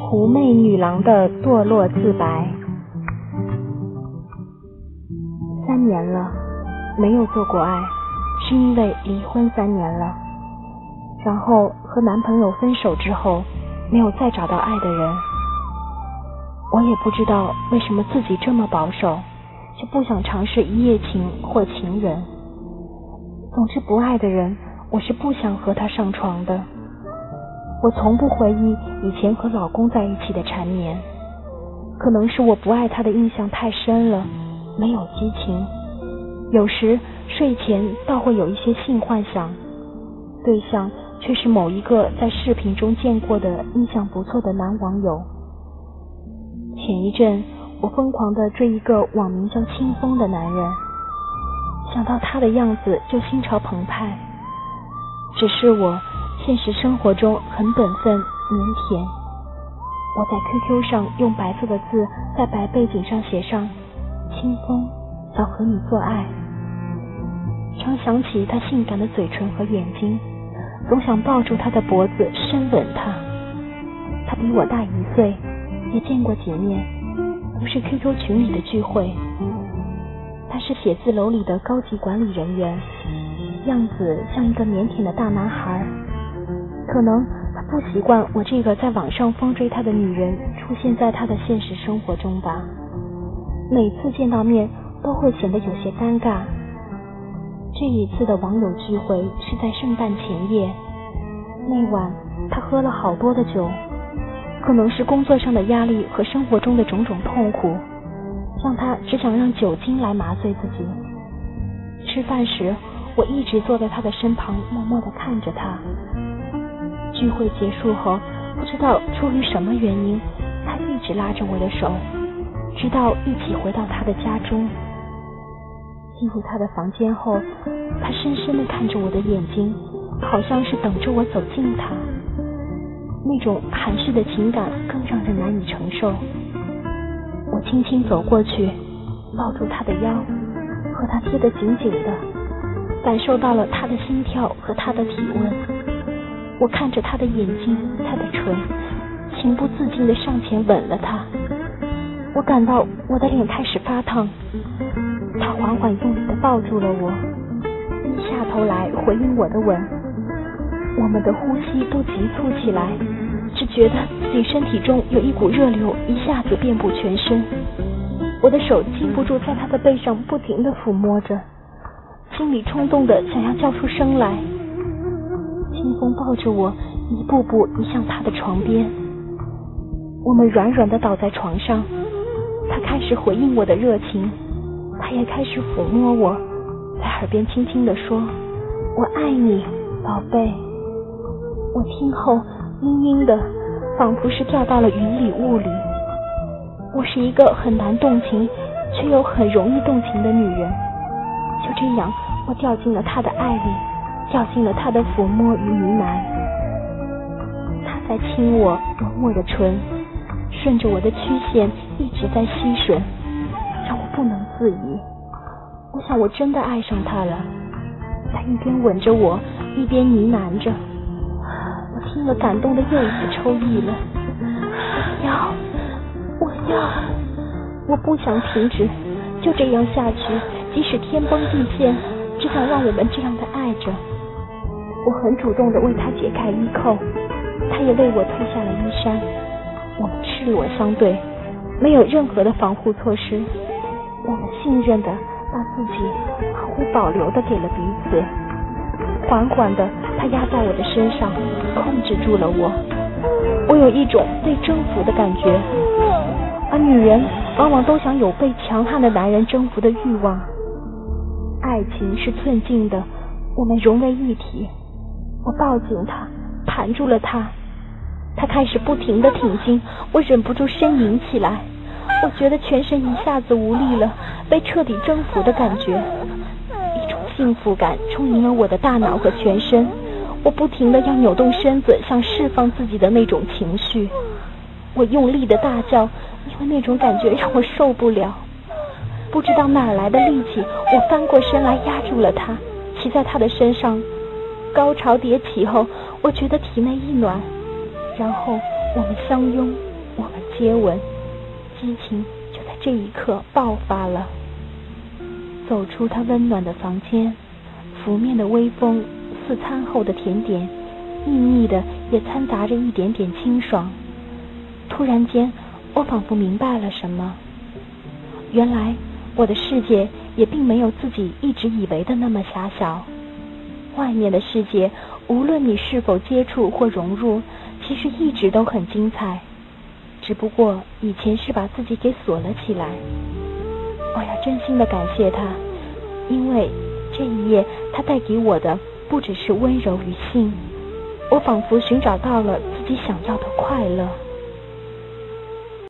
狐媚女郎的堕落自白。三年了，没有做过爱，是因为离婚三年了。然后和男朋友分手之后，没有再找到爱的人。我也不知道为什么自己这么保守，就不想尝试一夜情或情人。总之，不爱的人，我是不想和他上床的。我从不回忆以前和老公在一起的缠绵，可能是我不爱他的印象太深了，没有激情。有时睡前倒会有一些性幻想，对象却是某一个在视频中见过的印象不错的男网友。前一阵我疯狂的追一个网名叫清风的男人，想到他的样子就心潮澎湃。只是我。现实生活中很本分腼腆，我在 QQ 上用白色的字在白背景上写上“清风，想和你做爱”。常想起他性感的嘴唇和眼睛，总想抱住他的脖子深吻他。他比我大一岁，也见过几面，不是 QQ 群里的聚会。他是写字楼里的高级管理人员，样子像一个腼腆的大男孩。可能他不习惯我这个在网上疯追他的女人出现在他的现实生活中吧。每次见到面都会显得有些尴尬。这一次的网友聚会是在圣诞前夜，那晚他喝了好多的酒，可能是工作上的压力和生活中的种种痛苦，让他只想让酒精来麻醉自己。吃饭时，我一直坐在他的身旁，默默地看着他。聚会结束后，不知道出于什么原因，他一直拉着我的手，直到一起回到他的家中。进入他的房间后，他深深地看着我的眼睛，好像是等着我走近他。那种含蓄的情感更让人难以承受。我轻轻走过去，抱住他的腰，和他贴得紧紧的，感受到了他的心跳和他的体温。我看着他的眼睛，他的唇，情不自禁地上前吻了他。我感到我的脸开始发烫，他缓缓用力地抱住了我，低下头来回应我的吻。我们的呼吸都急促起来，只觉得自己身体中有一股热流一下子遍布全身。我的手禁不住在他的背上不停地抚摸着，心里冲动的想要叫出声来。清风抱着我，一步步移向他的床边。我们软软的倒在床上，他开始回应我的热情，他也开始抚摸我，在耳边轻轻地说：“我爱你，宝贝。”我听后晕晕的，仿佛是掉到了云里雾里。我是一个很难动情，却又很容易动情的女人。就这样，我掉进了他的爱里。掉进了他的抚摸与呢喃，他在亲我，吻我的唇，顺着我的曲线一直在吸吮，让我不能自已。我想我真的爱上他了。他一边吻着我，一边呢喃着。我听了，感动的又一次抽泣了。我要，我要，我不想停止，就这样下去，即使天崩地陷，只想让我们这样的。我很主动的为他解开衣扣，他也为我脱下了衣衫。我们赤裸相对，没有任何的防护措施。我们信任的把自己毫无保留的给了彼此。缓缓的，他压在我的身上，控制住了我。我有一种被征服的感觉，而女人往往都想有被强悍的男人征服的欲望。爱情是寸进的，我们融为一体。我抱紧他，盘住了他，他开始不停的挺进，我忍不住呻吟起来。我觉得全身一下子无力了，被彻底征服的感觉，一种幸福感充盈了我的大脑和全身。我不停的要扭动身子，想释放自己的那种情绪。我用力的大叫，因为那种感觉让我受不了。不知道哪来的力气，我翻过身来压住了他，骑在他的身上。高潮迭起后，我觉得体内一暖，然后我们相拥。我们接吻，激情就在这一刻爆发了。走出他温暖的房间，拂面的微风似餐后的甜点，腻腻的也掺杂着一点点清爽。突然间，我仿佛明白了什么。原来我的世界也并没有自己一直以为的那么狭小。外面的世界，无论你是否接触或融入，其实一直都很精彩。只不过以前是把自己给锁了起来。我要真心的感谢他，因为这一夜他带给我的不只是温柔与性，我仿佛寻找到了自己想要的快乐。